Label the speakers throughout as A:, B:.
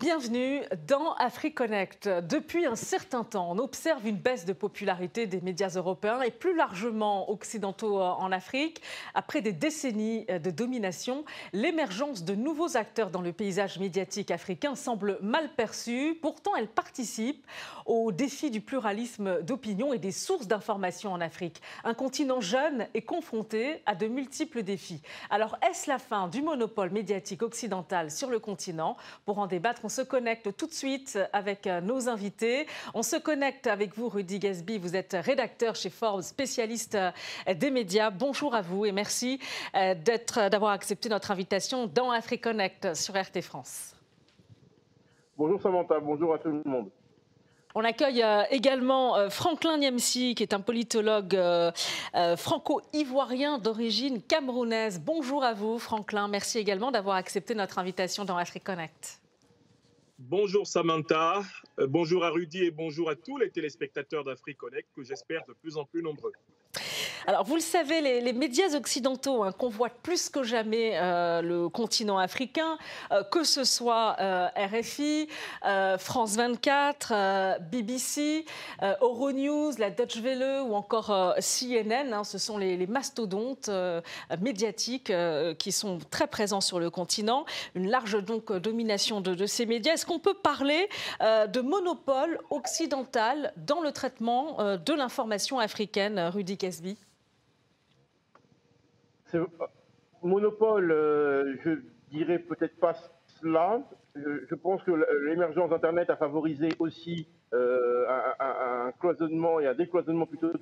A: Bienvenue dans AfriConnect. Depuis un certain temps, on observe une baisse de popularité des médias européens et plus largement occidentaux en Afrique. Après des décennies de domination, l'émergence de nouveaux acteurs dans le paysage médiatique africain semble mal perçue. Pourtant, elle participe au défi du pluralisme d'opinion et des sources d'information en Afrique. Un continent jeune est confronté à de multiples défis. Alors, est-ce la fin du monopole médiatique occidental sur le continent? Pour en débattre, se connecte tout de suite avec euh, nos invités. On se connecte avec vous, Rudy Gasby. Vous êtes rédacteur chez Forbes, spécialiste euh, des médias. Bonjour à vous et merci euh, d'avoir accepté notre invitation dans AfriConnect sur RT France.
B: Bonjour Samantha, bonjour à tout le monde.
A: On accueille également Franklin Niamsi, qui est un politologue franco-ivoirien d'origine camerounaise. Bonjour à vous, Franklin. Merci également d'avoir accepté notre invitation dans AfriConnect.
C: Bonjour Samantha, euh, bonjour à Rudy et bonjour à tous les téléspectateurs d'AfriConnect que j'espère de plus en plus nombreux.
A: Alors, vous le savez, les, médias occidentaux hein, convoitent plus que jamais euh, le continent africain, euh, que ce soit euh, RFI, France 24, BBC, Euronews, la Deutsche Welle ou encore CNN. Hein, ce sont les, mastodontes médiatiques qui sont très présents sur le continent. Une large donc domination de, de ces médias. Est-ce qu'on peut parler de monopole occidental dans le traitement de l'information africaine, Rudy Casby?
B: Euh, monopole, euh, je dirais peut-être pas cela. Je, pense que l'émergence d'Internet a favorisé aussi euh, un, cloisonnement et un décloisonnement plutôt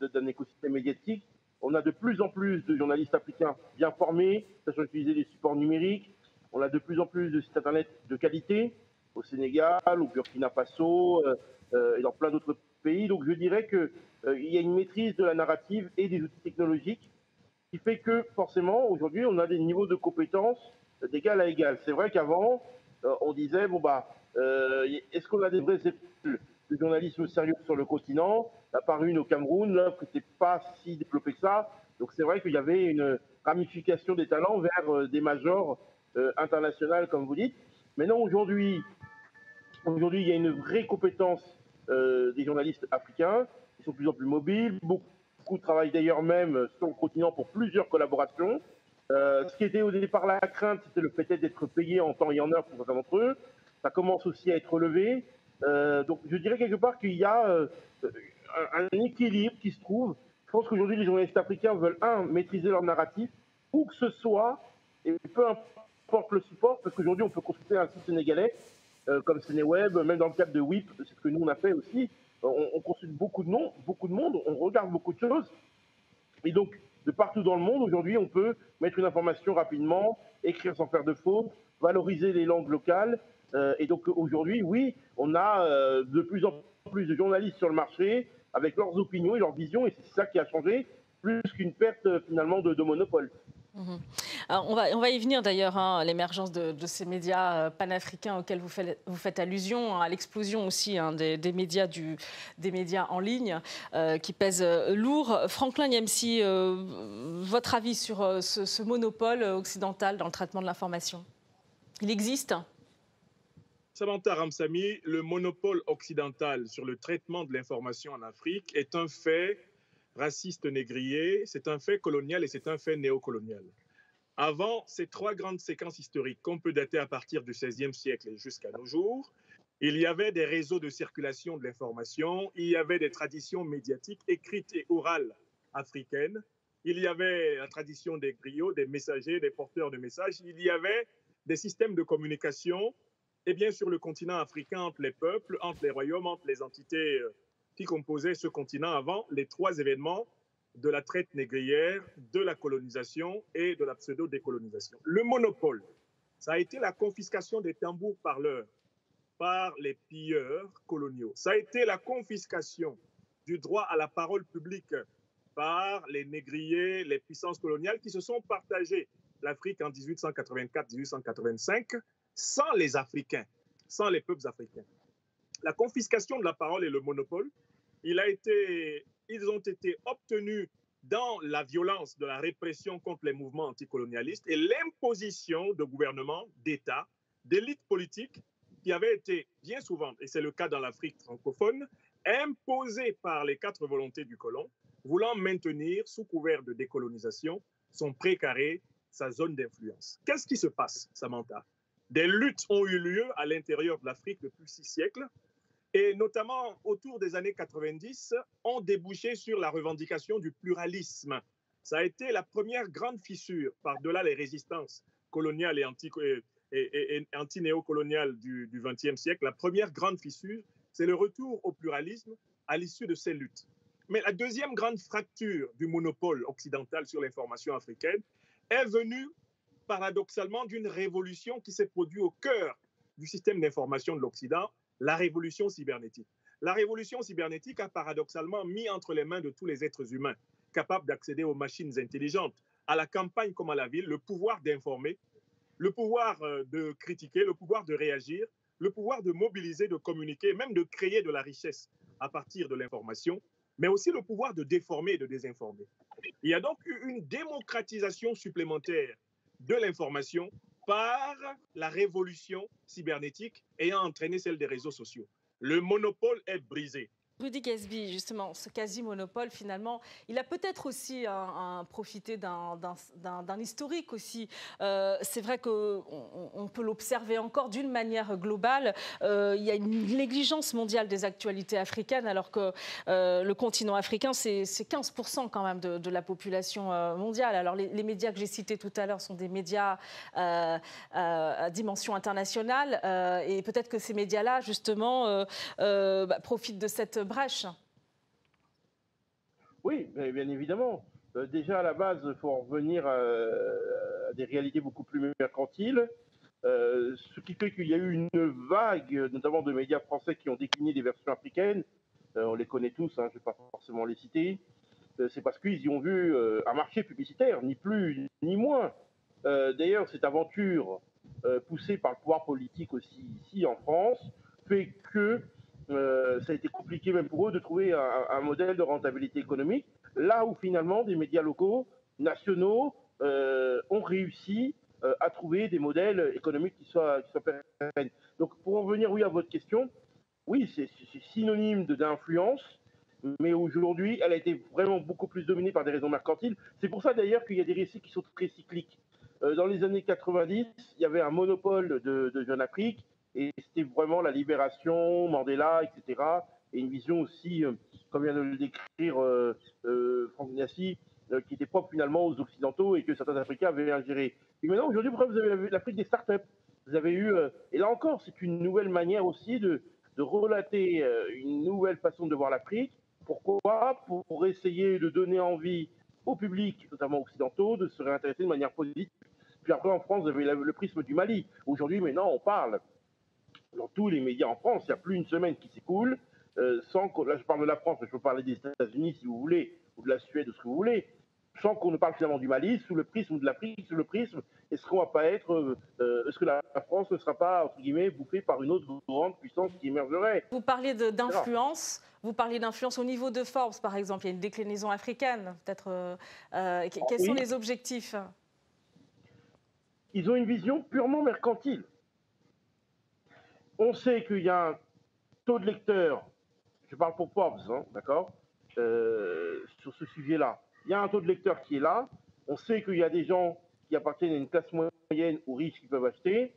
B: d'un écosystème médiatique. On a de plus en plus de journalistes africains bien formés, sachant utiliser les supports numériques. On a de plus en plus de sites Internet de qualité au Sénégal, au Burkina Faso et dans plein d'autres pays. Donc je dirais qu'il y a une maîtrise de la narrative et des outils technologiques qui fait que forcément aujourd'hui on a des niveaux de compétences d'égal à égal. C'est vrai qu'avant euh, on disait bon bah euh, est-ce qu'on a des vraies écoles de journalisme sérieux sur le continent? Il n'y a une au Cameroun, l'offre n'était pas si développée que ça. Donc c'est vrai qu'il y avait une ramification des talents vers euh, des majors internationales comme vous dites. Maintenant aujourd'hui, aujourd'hui il y a une vraie compétence des journalistes africains. Ils sont de plus en plus mobiles, beaucoup beaucoup travaillent d'ailleurs même sur le continent pour plusieurs collaborations. Euh, ce qui était au départ la crainte, c'était le fait d'être payé en temps et en heure pour certains d'entre eux. Ça commence aussi à être relevé. Euh, donc je dirais quelque part qu'il y a euh, un, équilibre qui se trouve. Je pense qu'aujourd'hui les journalistes africains veulent, un, maîtriser leur narratif, où que ce soit, et peu importe le support, parce qu'aujourd'hui on peut consulter un site sénégalais comme Sénéweb, même dans le cadre de WIP, c'est ce que nous on a fait aussi, on, consulte beaucoup de, noms, beaucoup de monde, on regarde beaucoup de choses. Et donc, de partout dans le monde, aujourd'hui, on peut mettre une information rapidement, écrire sans faire de faute, valoriser les langues locales. Euh, et donc, aujourd'hui, oui, on a euh, de plus en plus de journalistes sur le marché avec leurs opinions et leurs visions, et c'est ça qui a changé, plus qu'une perte finalement de monopole.
A: Mhm. on, va, on va y venir d'ailleurs, hein, l'émergence de, ces médias euh, panafricains auxquels vous faites, allusion, hein, à l'explosion aussi hein, des, médias des médias en ligne euh, qui pèsent euh, lourd. Franklin Niamsi, votre avis sur ce, monopole occidental dans le traitement de l'information? Il existe?
C: Samantha Ramsami, le monopole occidental sur le traitement de l'information en Afrique est un fait raciste négrier, c'est un fait colonial et c'est un fait néocolonial. Avant ces trois grandes séquences historiques qu'on peut dater à partir du XVIe siècle jusqu'à nos jours, il y avait des réseaux de circulation de l'information, il y avait des traditions médiatiques écrites et orales africaines, il y avait la tradition des griots, des messagers, des porteurs de messages, il y avait des systèmes de communication, et bien sur le continent africain, entre les peuples, entre les royaumes, entre les entités euh, qui composaient ce continent avant les trois événements de la traite négrière, de la colonisation et de la pseudo-décolonisation. Le monopole, ça a été la confiscation des tambours parleurs par les pilleurs coloniaux. Ça a été la confiscation du droit à la parole publique par les négriers, les puissances coloniales qui se sont partagées l'Afrique en 1884-1885 sans les Africains, sans les peuples africains. La confiscation de la parole et le monopole, ils ont été obtenus dans la violence de la répression contre les mouvements anticolonialistes et l'imposition de gouvernements, d'États, d'élites politiques qui avait été bien souvent, et c'est le cas dans l'Afrique francophone, imposé par les quatre volontés du colon, voulant maintenir, sous couvert de décolonisation, son précaré, sa zone d'influence. Qu'est-ce qui se passe, Samantha? Des luttes ont eu lieu à l'intérieur de l'Afrique depuis six siècles, et notamment autour des années 90, ont débouché sur la revendication du pluralisme. Ça a été la première grande fissure par-delà les résistances coloniales et, anti, et, anti-néocoloniales du XXe siècle. La première grande fissure, c'est le retour au pluralisme à l'issue de ces luttes. Mais la deuxième grande fracture du monopole occidental sur l'information africaine est venue paradoxalement d'une révolution qui s'est produite au cœur du système d'information de l'Occident, la révolution cybernétique. La révolution cybernétique a paradoxalement mis entre les mains de tous les êtres humains capables d'accéder aux machines intelligentes, à la campagne comme à la ville, le pouvoir d'informer, le pouvoir euh, de critiquer, le pouvoir de réagir, le pouvoir de mobiliser, de communiquer, même de créer de la richesse à partir de l'information, mais aussi le pouvoir de déformer et de désinformer. Il y a donc eu une démocratisation supplémentaire de l'information par la révolution cybernétique ayant entraîné celle des réseaux sociaux. Le monopole est brisé.
A: Rudy Gasby, justement, ce quasi-monopole, finalement, il a peut-être aussi un, profité d'un historique aussi. Euh, c'est vrai qu'on on peut l'observer encore d'une manière globale. Euh, il y a une négligence mondiale des actualités africaines, alors que euh, le continent africain, c'est 15% quand même de, la population mondiale. Alors les, les médias que j'ai cités tout à l'heure sont des médias à dimension internationale, et peut-être que ces médias-là, justement, bah, profitent de cette brèche.
B: Oui, bien évidemment. Euh, déjà, à la base, il faut revenir à, des réalités beaucoup plus mercantiles. Euh, ce qui fait qu'il y a eu une vague, notamment de médias français qui ont décliné des versions africaines. Euh, on les connaît tous, hein, je ne vais pas forcément les citer. c'est parce qu'ils y ont vu un marché publicitaire, ni plus ni moins. D'ailleurs, cette aventure poussée par le pouvoir politique aussi ici en France fait que euh, ça a été compliqué même pour eux de trouver un, modèle de rentabilité économique, là où finalement des médias locaux, nationaux, euh, ont réussi euh, à trouver des modèles économiques qui soient, pérennes. Donc pour en venir oui à votre question, oui c'est synonyme d'influence, mais aujourd'hui elle a été vraiment beaucoup plus dominée par des raisons mercantiles. C'est pour ça d'ailleurs qu'il y a des récits qui sont très cycliques. dans les années 90, il y avait un monopole de, de Jeune et c'était vraiment la libération, Mandela, etc. Et une vision aussi, euh, comme vient de le décrire euh, euh, Franck Niassi, qui était propre finalement aux Occidentaux et que certains Africains avaient ingéré. Et maintenant, aujourd'hui, vous avez l'Afrique des startups? Vous avez eu, et là encore, c'est une nouvelle manière aussi de, de relater une nouvelle façon de voir l'Afrique. Pourquoi? Pour essayer de donner envie au public, notamment occidentaux, de se réintéresser de manière positive. Puis après, en France, vous avez le prisme du Mali. Aujourd'hui, maintenant, on parle dans tous les médias en France, il n'y a plus une semaine qui s'écoule euh, sans que, là je parle de la France, mais je peux parler des États-Unis si vous voulez, ou de la Suède, ou ce que vous voulez, sans qu'on ne parle finalement du Mali, sous le prisme de l'Afrique, sous le prisme, est-ce qu'on va pas être, euh, euh, est-ce que la, France ne sera pas, entre guillemets, bouffée par une autre grande puissance qui émergerait?
A: Vous parlez d'influence, vous parlez d'influence au niveau de Forbes, par exemple, il y a une déclinaison africaine, peut-être. quels sont les objectifs?
B: Ils ont une vision purement mercantile on sait qu'il y a un taux de lecteurs, je parle pour Forbes, hein, d'accord, euh, sur ce sujet-là. Il y a un taux de lecteurs qui est là. On sait qu'il y a des gens qui appartiennent à une classe moyenne ou riche qui peuvent acheter.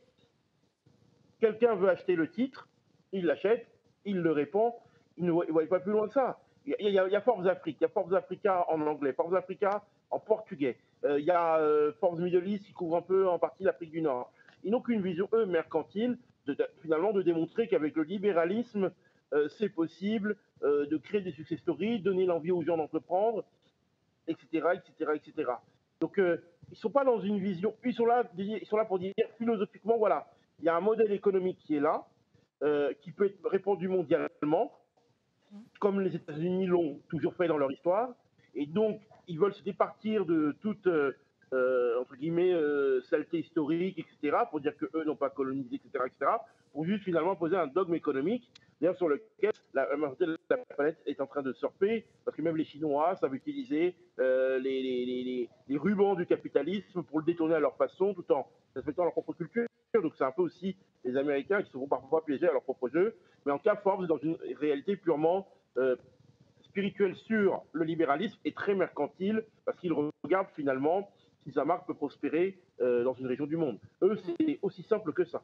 B: Quelqu'un veut acheter le titre, il l'achète, il le répond, il ne voit, pas plus loin que ça. Il y, a, Forbes Afrique, il y a Forbes Africa en anglais, Forbes Africa en portugais. Euh, il y a euh, Forbes Middle East qui couvre un peu en partie l'Afrique du Nord. Ils n'ont qu'une vision, eux, mercantile finalement de démontrer qu'avec le libéralisme, euh, c'est possible euh, de créer des success stories, donner l'envie aux gens d'entreprendre, etc., etc., etc. Donc, euh, ils sont pas dans une vision, ils sont là, ils sont là pour dire philosophiquement, voilà, il y a un modèle économique qui est là, qui peut être répandu mondialement, comme les États-Unis l'ont toujours fait dans leur histoire, et donc ils veulent se départir de toute euh, entre guillemets, euh, saleté historique, etc., pour dire qu'eux n'ont pas colonisé, etc., etc., pour juste finalement poser un dogme économique, d'ailleurs sur lequel la majorité de la planète est en train de surfer, parce que même les Chinois savent utiliser euh, les, rubans du capitalisme pour le détourner à leur façon, tout en respectant leur propre culture. Donc c'est un peu aussi les Américains qui se font parfois piéger à leur propre jeu. Mais en cas, Forbes, dans une réalité purement spirituelle sur le libéralisme et très mercantile, parce qu'il regarde finalement si sa marque peut prospérer euh, dans une région du monde. Eux, c'est aussi simple que ça.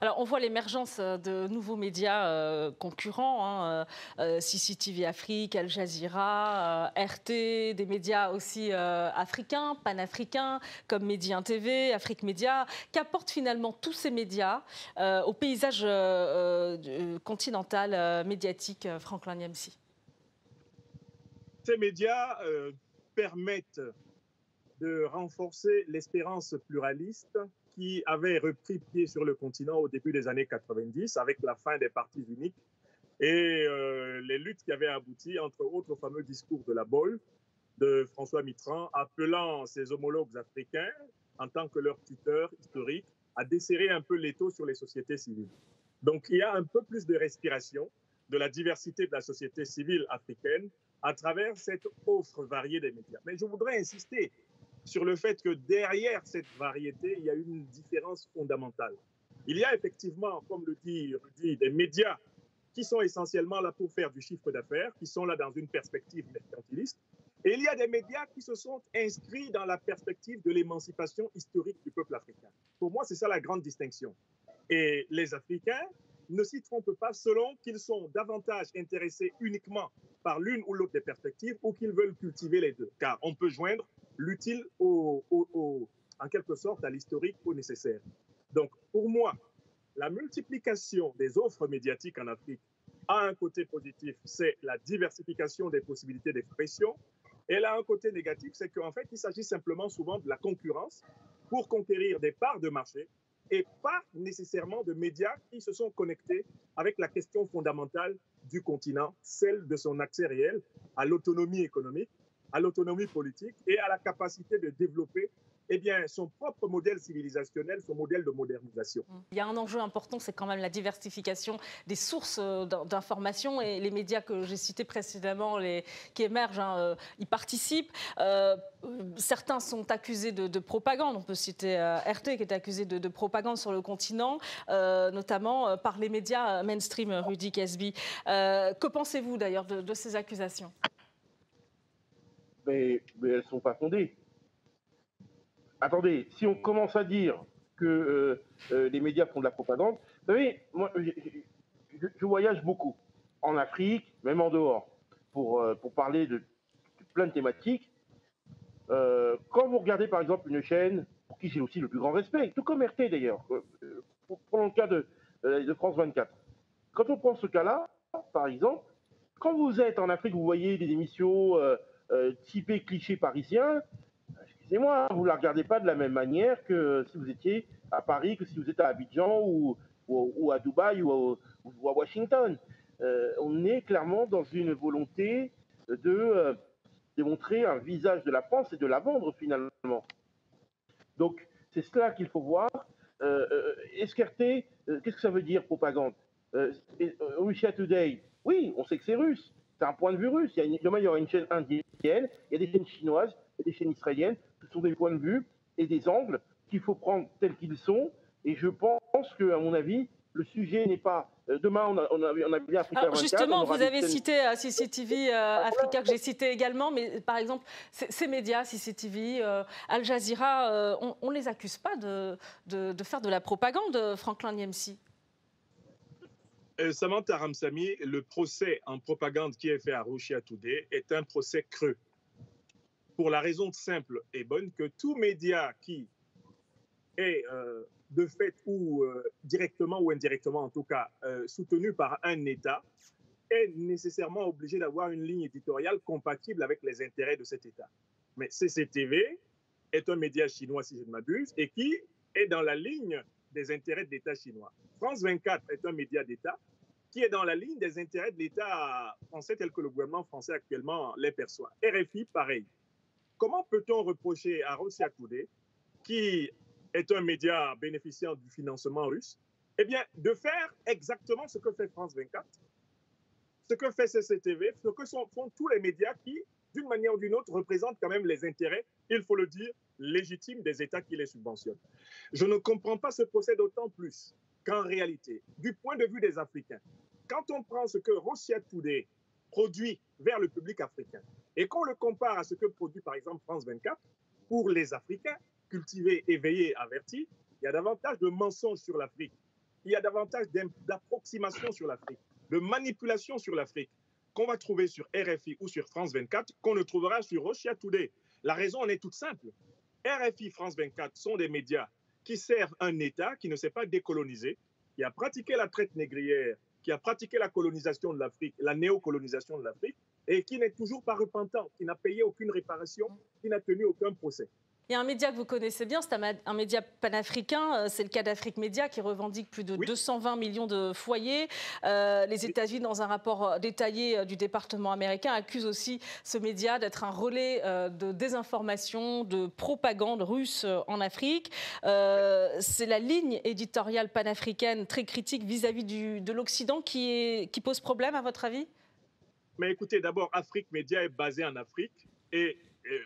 A: Alors, on voit l'émergence euh, de nouveaux médias euh, concurrents, hein, CCTV Afrique, Al Jazeera, RT, des médias aussi africains, panafricains, comme Média TV, Afrique Média. Qu'apportent finalement tous ces médias au paysage continental médiatique, Franklin Niamsi
C: Ces médias permettent de renforcer l'espérance pluraliste qui avait repris pied sur le continent au début des années 90 avec la fin des partis uniques et euh, les luttes qui avaient abouti, entre autres, au fameux discours de la Bolle de François Mitterrand, appelant ses homologues africains, en tant que leur tuteur historique, à desserrer un peu l'étau sur les sociétés civiles. Donc il y a un peu plus de respiration de la diversité de la société civile africaine à travers cette offre variée des médias. Mais je voudrais insister sur le fait que derrière cette variété, il y a une différence fondamentale. Il y a effectivement, comme le dit Rudy, des médias qui sont essentiellement là pour faire du chiffre d'affaires, qui sont là dans une perspective mercantiliste. Et il y a des médias qui se sont inscrits dans la perspective de l'émancipation historique du peuple africain. Pour moi, c'est ça la grande distinction. Et les Africains ne s'y trompent pas selon qu'ils sont davantage intéressés uniquement par l'une ou l'autre des perspectives ou qu'ils veulent cultiver les deux. Car on peut joindre l'utile en quelque sorte à l'historique au nécessaire. Donc, pour moi, la multiplication des offres médiatiques en Afrique a un côté positif, c'est la diversification des possibilités d'expression. Elle a un côté négatif, c'est qu'en fait, il s'agit simplement souvent de la concurrence pour conquérir des parts de marché et pas nécessairement de médias qui se sont connectés avec la question fondamentale du continent, celle de son accès réel à l'autonomie économique à l'autonomie politique et à la capacité de développer eh bien, son propre modèle civilisationnel, son modèle de modernisation.
A: Il y a un enjeu important, c'est quand même la diversification des sources euh, d'information et les médias que j'ai cités précédemment, qui émergent, hein, euh, y participent. Euh, certains sont accusés de, propagande. On peut citer RT qui est accusé de, propagande sur le continent, notamment par les médias mainstream, Rudy Kesby. que pensez-vous d'ailleurs de ces accusations?
B: Mais, elles ne sont pas fondées. Attendez, si on commence à dire que euh, euh, les médias font de la propagande, vous savez, moi, je, voyage beaucoup, en Afrique, même en dehors, pour, euh, pour parler de, plein de thématiques. quand vous regardez par exemple une chaîne, pour qui j'ai aussi le plus grand respect, tout comme RT d'ailleurs, prenons le cas de France 24. Quand on prend ce cas-là, par exemple, quand vous êtes en Afrique, vous voyez des émissions euh, typé cliché parisien, excusez-moi, vous ne la regardez pas de la même manière que si vous étiez à Paris, que si vous êtes à Abidjan ou, à Dubaï ou, à Washington. Euh, on est clairement dans une volonté de euh, démontrer un visage de la France et de la vendre finalement. Donc c'est cela qu'il faut voir. Escarter, qu'est-ce que ça veut dire propagande? Russia Today, oui, on sait que c'est russe, c'est un point de vue russe. Il y a une, demain, il y aura une chaîne indienne, il y a des chaînes chinoises, il y a des chaînes israéliennes. Ce sont des points de vue et des angles qu'il faut prendre tels qu'ils sont. Et je pense que, à mon avis, le sujet n'est pas. Euh, demain, on a, on a, bien Africa Alors
A: Justement, vous avez cité euh, CCTV euh, Africa, que j'ai cité également, mais par exemple, ces médias, CCTV, Al Jazeera, on ne les accuse pas de, de, de, faire de la propagande, Franklin Niemsi
C: Samantha Ramsami, le procès en propagande qui est fait à Rochia Today est un procès creux. Pour la raison simple et bonne que tout média qui est euh, de fait ou euh, directement ou indirectement en tout cas soutenu par un État est nécessairement obligé d'avoir une ligne éditoriale compatible avec les intérêts de cet État. Mais CCTV est un média chinois, si je ne m'abuse, et qui est dans la ligne des intérêts de l'État chinois. France 24 est un média d'État qui est dans la ligne des intérêts de l'État français tel que le gouvernement français actuellement les perçoit. RFI, pareil. Comment peut-on reprocher à Russia Today, qui est un média bénéficiant du financement russe, eh bien, de faire exactement ce que fait France 24, ce que fait CCTV, ce que font tous les médias qui d'une manière ou d'une autre, représentent quand même les intérêts, il faut le dire, légitimes des États qui les subventionnent. Je ne comprends pas ce procès d'autant plus qu'en réalité, du point de vue des Africains, quand on prend ce que Russia Today produit vers le public africain et qu'on le compare à ce que produit par exemple France 24, pour les Africains, cultivés, éveillés, avertis, il y a davantage de mensonges sur l'Afrique, il y a davantage d'approximations sur l'Afrique, de manipulations sur l'Afrique qu'on va trouver sur RFI ou sur France 24 qu'on ne trouvera sur Russia Today. La raison en est toute simple. RFI, France 24 sont des médias qui servent un État qui ne s'est pas décolonisé, qui a pratiqué la traite négrière, qui a pratiqué la colonisation de l'Afrique, la néocolonisation de l'Afrique, et qui n'est toujours pas repentant, qui n'a payé aucune réparation, qui n'a tenu aucun procès.
A: Il y a un média que vous connaissez bien, c'est un, média panafricain, euh, c'est le cas d'Afrique Média qui revendique plus de 220 millions de foyers. Euh, les États-Unis, dans un rapport euh, détaillé du département américain, accusent aussi ce média d'être un relais de désinformation, de propagande russe en Afrique. c'est la ligne éditoriale panafricaine très critique vis-à-vis de l'Occident qui, qui pose problème, à votre avis?
C: Mais écoutez, d'abord, Afrique Média est basé en Afrique et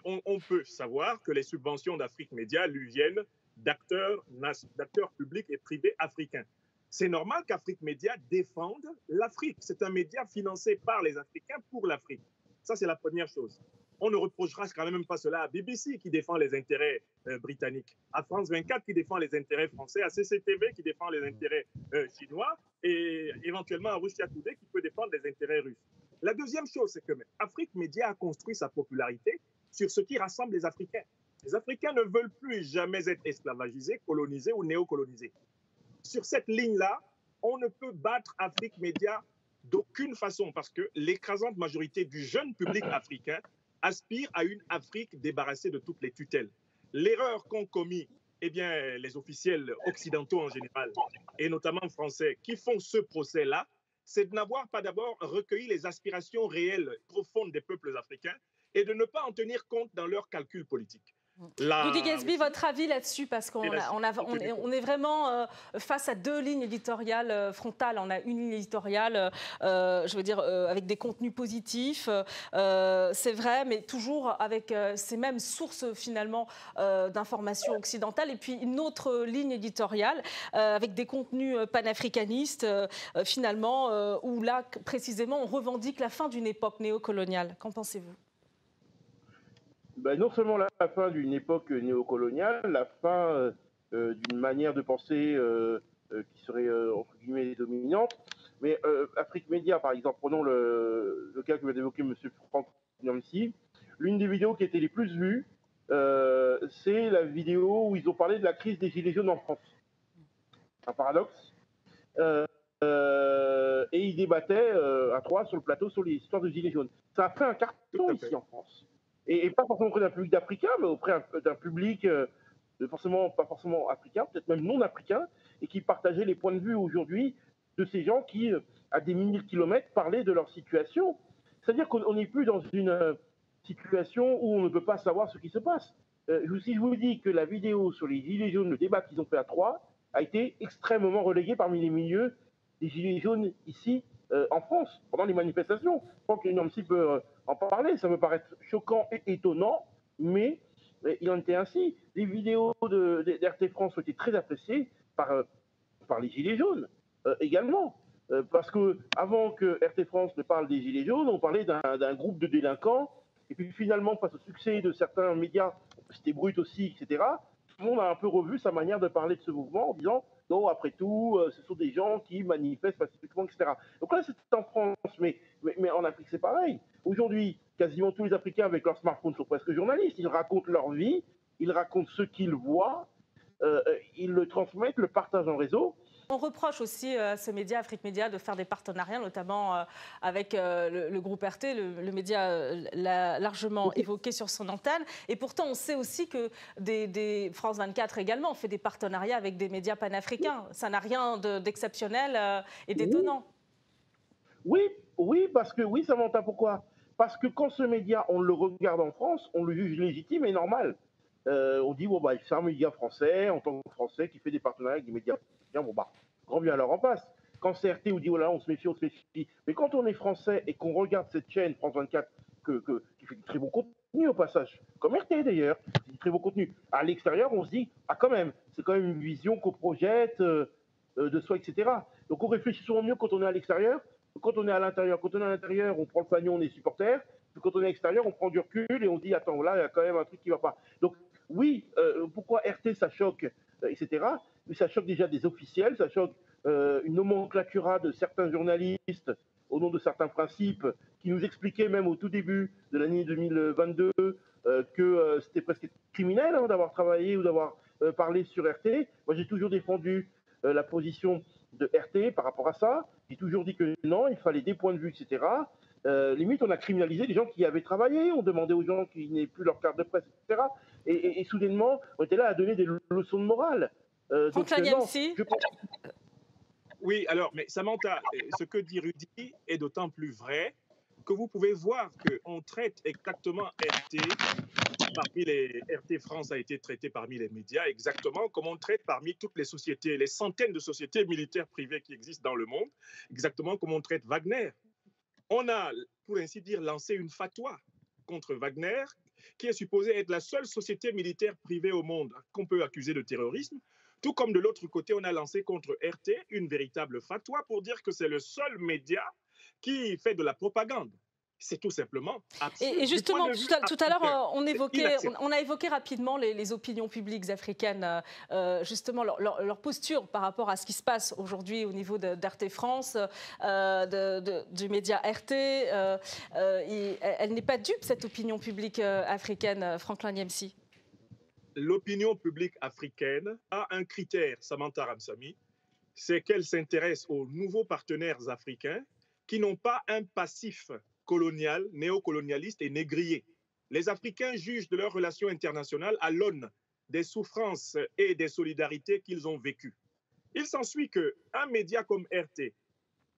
C: on, peut savoir que les subventions d'Afrique Média lui viennent d'acteurs publics et privés africains. C'est normal qu'Afrique Média défende l'Afrique. C'est un média financé par les Africains pour l'Afrique. Ça, c'est la première chose. On ne reprochera quand même pas cela à BBC qui défend les intérêts euh, britanniques, à France 24 qui défend les intérêts français, à CCTV qui défend les intérêts euh, chinois et éventuellement à Russia Today qui peut défendre les intérêts russes. La deuxième chose, c'est que Afrique Média a construit sa popularité sur ce qui rassemble les Africains. Les Africains ne veulent plus jamais être esclavagisés, colonisés ou néocolonisés. Sur cette ligne-là, on ne peut battre Afrique Média d'aucune façon parce que l'écrasante majorité du jeune public africain aspire à une Afrique débarrassée de toutes les tutelles. L'erreur qu'ont commis eh bien, les officiels occidentaux en général, et notamment français, qui font ce procès-là, c'est de n'avoir pas d'abord recueilli les aspirations réelles, profondes des peuples africains, et de ne pas en tenir compte dans leurs calculs politiques.
A: Rudy Gatsby, votre avis là-dessus Parce qu'on on, est, vraiment euh, face à deux lignes éditoriales euh, frontales. On a une ligne éditoriale, euh, je veux dire, avec des contenus positifs, c'est vrai, mais toujours avec ces mêmes sources finalement d'informations occidentales. Et puis une autre ligne éditoriale avec des contenus panafricanistes, finalement, où là, précisément, on revendique la fin d'une époque néocoloniale. Qu'en pensez-vous?
B: Ben, non seulement la, fin d'une époque néocoloniale, la fin euh, euh, d'une manière de penser euh, qui serait entre guillemets dominante, mais Afrique Média, par exemple, prenons le, cas que vient d'évoquer M. Franck l'une des vidéos qui était les plus vues, c'est la vidéo où ils ont parlé de la crise des Gilets jaunes en France. Un paradoxe. et ils débattaient à trois sur le plateau sur les histoires de Gilets jaunes. Ça a fait un carton ici en France et, pas forcément auprès d'un public d'Africains, mais auprès d'un public euh, forcément, pas forcément africain, peut-être même non africain, et qui partageait les points de vue aujourd'hui de ces gens qui, euh, à des milliers de kilomètres, parlaient de leur situation. C'est-à-dire qu'on n'est plus dans une euh, situation où on ne peut pas savoir ce qui se passe. si je vous dis que la vidéo sur les Gilets jaunes, le débat qu'ils ont fait à Troyes, a été extrêmement relégué parmi les milieux des Gilets jaunes ici en France, pendant les manifestations. Je crois que en parler. Ça me paraît choquant et étonnant, mais il en était ainsi. Les vidéos d'RT France ont été très appréciées par, euh, les Gilets jaunes euh, également. Euh, parce que avant que RT France ne parle des Gilets jaunes, on parlait d'un groupe de délinquants. Et puis finalement, face au succès de certains médias, c'était brut aussi, etc., tout le monde a un peu revu sa manière de parler de ce mouvement en disant non, après tout, ce sont des gens qui manifestent pacifiquement, etc. Donc là, c'est en France, mais, mais en Afrique, c'est pareil. Aujourd'hui, quasiment tous les Africains avec leur smartphone sont presque journalistes. Ils racontent leur vie, ils racontent ce qu'ils voient, euh, ils le transmettent, le partagent en réseau.
A: On reproche aussi euh, à ce média, Afrique Média, de faire des partenariats, notamment euh, avec le, groupe RT, le, média l'a largement évoqué sur son antenne. Et pourtant, on sait aussi que des, France 24 également fait des partenariats avec des médias panafricains. Ça n'a rien d'exceptionnel et d'étonnant.
B: Oui, oui, parce que oui, Samantha, pourquoi? Parce que quand ce média, on le regarde en France, on le juge légitime et normal. Euh, on dit, bon, bah, c'est un média français, en tant que français, qui fait des partenariats avec des médias bon, bah, grand bien alors en passe. Quand c'est RT, on dit, oh là, on se méfie, on se méfie. Mais quand on est français et qu'on regarde cette chaîne, France 24, qui fait du très bon contenu au passage, comme RT d'ailleurs, du très bon contenu. À l'extérieur, on se dit, ah quand même, c'est quand même une vision qu'on projette euh, euh, de soi, etc. Donc on réfléchit souvent mieux quand on est à l'extérieur, quand on est à l'intérieur. Quand on est à l'intérieur, on prend le fanion, on est supporter. quand on est à l'extérieur, on prend du recul et on dit, attends, là, il y a quand même un truc qui ne va pas. Donc oui, euh, pourquoi RT, ça choque, etc. Mais ça choque déjà des officiels, ça choque une nomenclatura de certains journalistes au nom de certains principes qui nous expliquaient même au tout début de l'année 2022 euh, que euh, c'était presque criminel hein, d'avoir travaillé ou d'avoir euh, parlé sur RT. Moi, j'ai toujours défendu la position de RT par rapport à ça. J'ai toujours dit que non, il fallait des points de vue, etc. limite, on a criminalisé les gens qui avaient travaillé, on demandait aux gens qui n'aient plus leur carte de presse, etc. Et, soudainement, on était là à donner des leçons de morale.
A: donc, non, je.
C: Oui, alors, mais Samantha, ce que dit Rudy est d'autant plus vrai que vous pouvez voir qu'on traite exactement RT, parmi les RT France a été traité parmi les médias, exactement comme on traite parmi toutes les sociétés, les centaines de sociétés militaires privées qui existent dans le monde, exactement comme on traite Wagner. On a, pour ainsi dire, lancé une fatwa contre Wagner, qui est supposée être la seule société militaire privée au monde qu'on peut accuser de terrorisme, tout comme de l'autre côté, on a lancé contre RT une véritable fatwa pour dire que c'est le seul média qui fait de la propagande. C'est tout simplement.
A: Et, justement, tout à, l'heure, on, évoquait, on, a évoqué rapidement les, opinions publiques africaines, euh, euh, justement leur, posture par rapport à ce qui se passe aujourd'hui au niveau d'RT France, euh, du média RT. elle n'est pas dupe, cette opinion publique africaine, Franklin Niemsi
C: l'opinion publique africaine a un critère, Samantha Ramsami, c'est qu'elle s'intéresse aux nouveaux partenaires africains qui n'ont pas un passif colonial, néocolonialiste et négrier. Les Africains jugent de leurs relations internationales à l'aune des souffrances et des solidarités qu'ils ont vécues. Il s'ensuit qu'un média comme RT,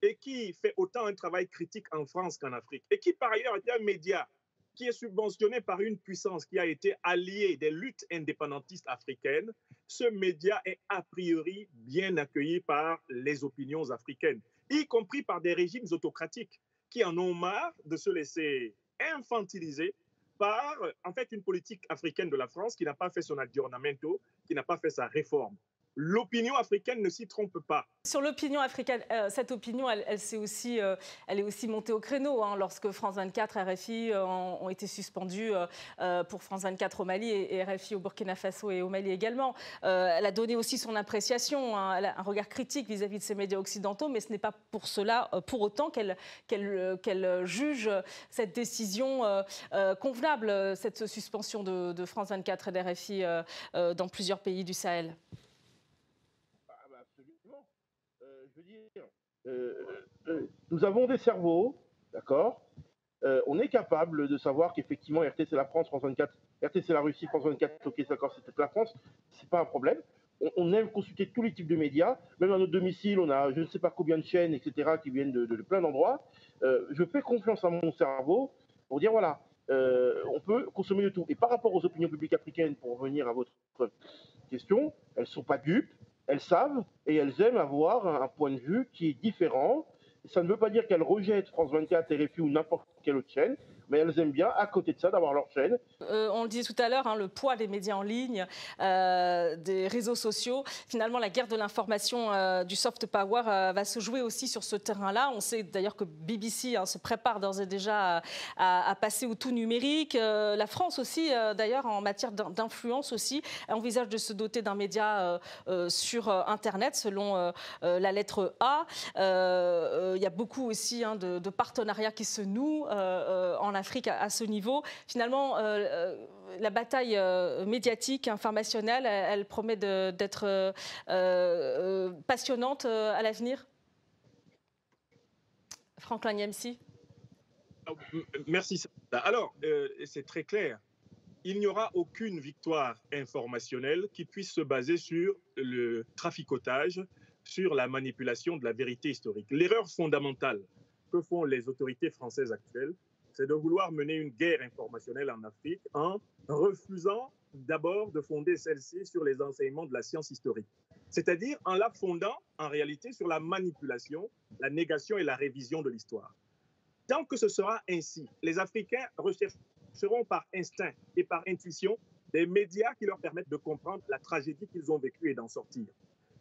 C: et qui fait autant un travail critique en France qu'en Afrique, et qui par ailleurs est un média qui est subventionné par une puissance qui a été alliée des luttes indépendantistes africaines, ce média est a priori bien accueilli par les opinions africaines, y compris par des régimes autocratiques qui en ont marre de se laisser infantiliser par en fait une politique africaine de la France qui n'a pas fait son aggiornamento, qui n'a pas fait sa réforme l'opinion africaine ne s'y trompe pas.
A: Sur l'opinion africaine, euh, cette opinion, elle, elle, aussi, euh, elle est aussi montée au créneau hein, lorsque France 24, RFI euh, ont, été suspendus pour France 24 au Mali et, RFI au Burkina Faso et au Mali également. elle a donné aussi son appréciation, hein, a un regard critique vis-à-vis de ces médias occidentaux, mais ce n'est pas pour cela, pour autant qu'elle qu'elle juge cette décision convenable, cette suspension de, de France 24 et d'RFI dans plusieurs pays du Sahel.
B: Euh, euh, nous avons des cerveaux, d'accord euh, On est capable de savoir qu'effectivement, RT c'est la France, France 24, RT c'est la Russie, France 24, ok, d'accord, c'est peut-être la France, c'est pas un problème. On, aime consulter tous les types de médias, même à notre domicile, on a je ne sais pas combien de chaînes, etc., qui viennent de, plein d'endroits. je fais confiance à mon cerveau pour dire voilà, on peut consommer de tout. Et par rapport aux opinions publiques africaines, pour revenir à votre question, elles ne sont pas dupes, elles savent et elles aiment avoir un point de vue qui est différent. Ça ne veut pas dire qu'elles rejettent France 24, RFI ou n'importe quelle autre chaîne mais elles aiment bien, à côté de ça, d'avoir leur chaîne.
A: Euh, on le disait tout à l'heure, hein, le poids des médias en ligne, euh, des réseaux sociaux. Finalement, la guerre de l'information euh, du soft power va se jouer aussi sur ce terrain-là. On sait d'ailleurs que BBC hein, se prépare d'ores et déjà à, passer au tout numérique. la France aussi, d'ailleurs, en matière d'influence aussi, envisage de se doter d'un média sur Internet, selon la lettre A. Il y a beaucoup aussi hein, de, partenariats qui se nouent en Afrique à, ce niveau. Finalement, euh, euh, la bataille euh, médiatique, informationnelle, elle, promet d'être passionnante à l'avenir Franklin Niemsi
C: Merci. Alors, c'est très clair. Il n'y aura aucune victoire informationnelle qui puisse se baser sur le traficotage, sur la manipulation de la vérité historique. L'erreur fondamentale que font les autorités françaises actuelles, c'est de vouloir mener une guerre informationnelle en Afrique en refusant d'abord de fonder celle-ci sur les enseignements de la science historique, c'est-à-dire en la fondant en réalité sur la manipulation, la négation et la révision de l'histoire. Tant que ce sera ainsi, les Africains rechercheront par instinct et par intuition des médias qui leur permettent de comprendre la tragédie qu'ils ont vécue et d'en sortir.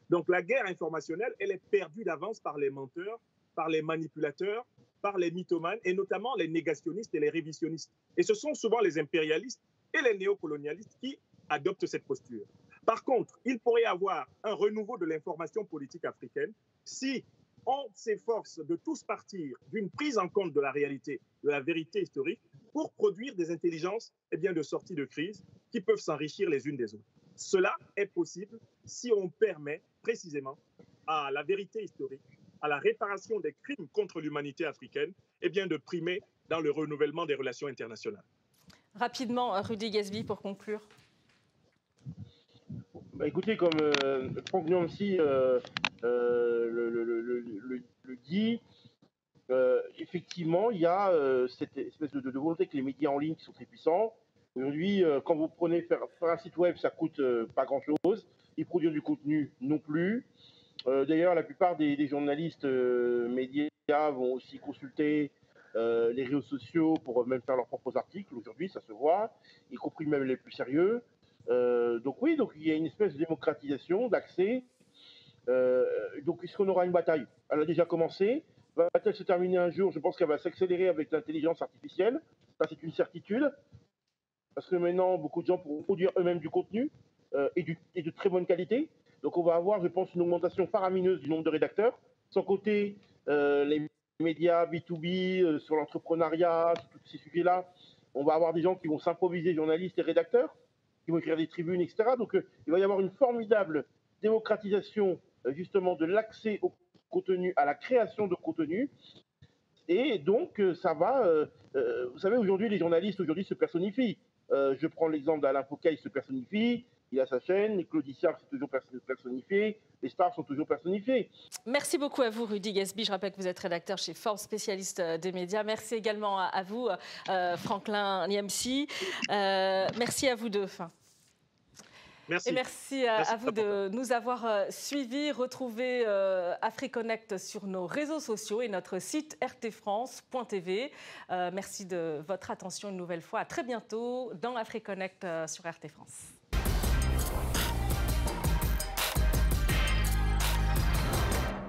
C: Donc la guerre informationnelle, elle est perdue d'avance par les menteurs, par les manipulateurs, par les mythomanes et notamment les négationnistes et les révisionnistes. Et ce sont souvent les impérialistes et les néocolonialistes qui adoptent cette posture. Par contre, il pourrait y avoir un renouveau de l'information politique africaine si on s'efforce de tous partir d'une prise en compte de la réalité, de la vérité historique, pour produire des intelligences eh bien, de sortie de crise qui peuvent s'enrichir les unes des autres. Cela est possible si on permet précisément à la vérité historique, à la réparation des crimes contre l'humanité africaine, et bien, de primer dans le renouvellement des relations internationales.
A: Rapidement, Rudy Gasby, pour conclure.
B: Bah, écoutez, comme euh, Franck Nancy euh, euh, le, dit, effectivement, il y a cette espèce de, volonté que les médias en ligne qui sont très puissants. Aujourd'hui, quand vous prenez faire, un site web, ça coûte pas grand-chose. Et produire du contenu non plus. D'ailleurs, la plupart des, journalistes médias vont aussi consulter les réseaux sociaux pour même faire leurs propres articles. Aujourd'hui, ça se voit, y compris même les plus sérieux. Euh, donc oui, donc il y a une espèce de démocratisation, d'accès. Euh, donc est-ce qu'on aura une bataille? Elle a déjà commencé. Va-t-elle se terminer un jour? Je pense qu'elle va s'accélérer avec l'intelligence artificielle. Ça, c'est une certitude. Parce que maintenant, beaucoup de gens pourront produire eux-mêmes du contenu euh, et, de très bonne qualité. Donc on va avoir, je pense, une augmentation faramineuse du nombre de rédacteurs. Sans côté les médias B2B, sur l'entrepreneuriat, sur tous ces sujets-là, on va avoir des gens qui vont s'improviser journalistes et rédacteurs vont écrire des tribunes, etc. Donc euh, il va y avoir une formidable démocratisation euh, justement de l'accès au contenu, à la création de contenu. Et donc euh, ça va, vous savez, aujourd'hui les journalistes aujourd'hui se personnifient. je prends l'exemple d'Alain Foucault, il se personnifie, il a sa chaîne, Claudie Siard s'est toujours personnifié, les stars sont toujours personnifiées.
A: Merci beaucoup à vous, Rudy Gasby. Je rappelle que vous êtes rédacteur chez Forbes, spécialiste des médias. Merci également à, vous, Franklin Niamsi. merci à vous deux.
C: Merci.
A: Et merci, à, vous de nous avoir euh, suivis. Retrouvez euh, AfriConnect sur nos réseaux sociaux et notre site rtfrance.tv. Euh, merci de votre attention une nouvelle fois. À très bientôt dans AfriConnect sur RT France.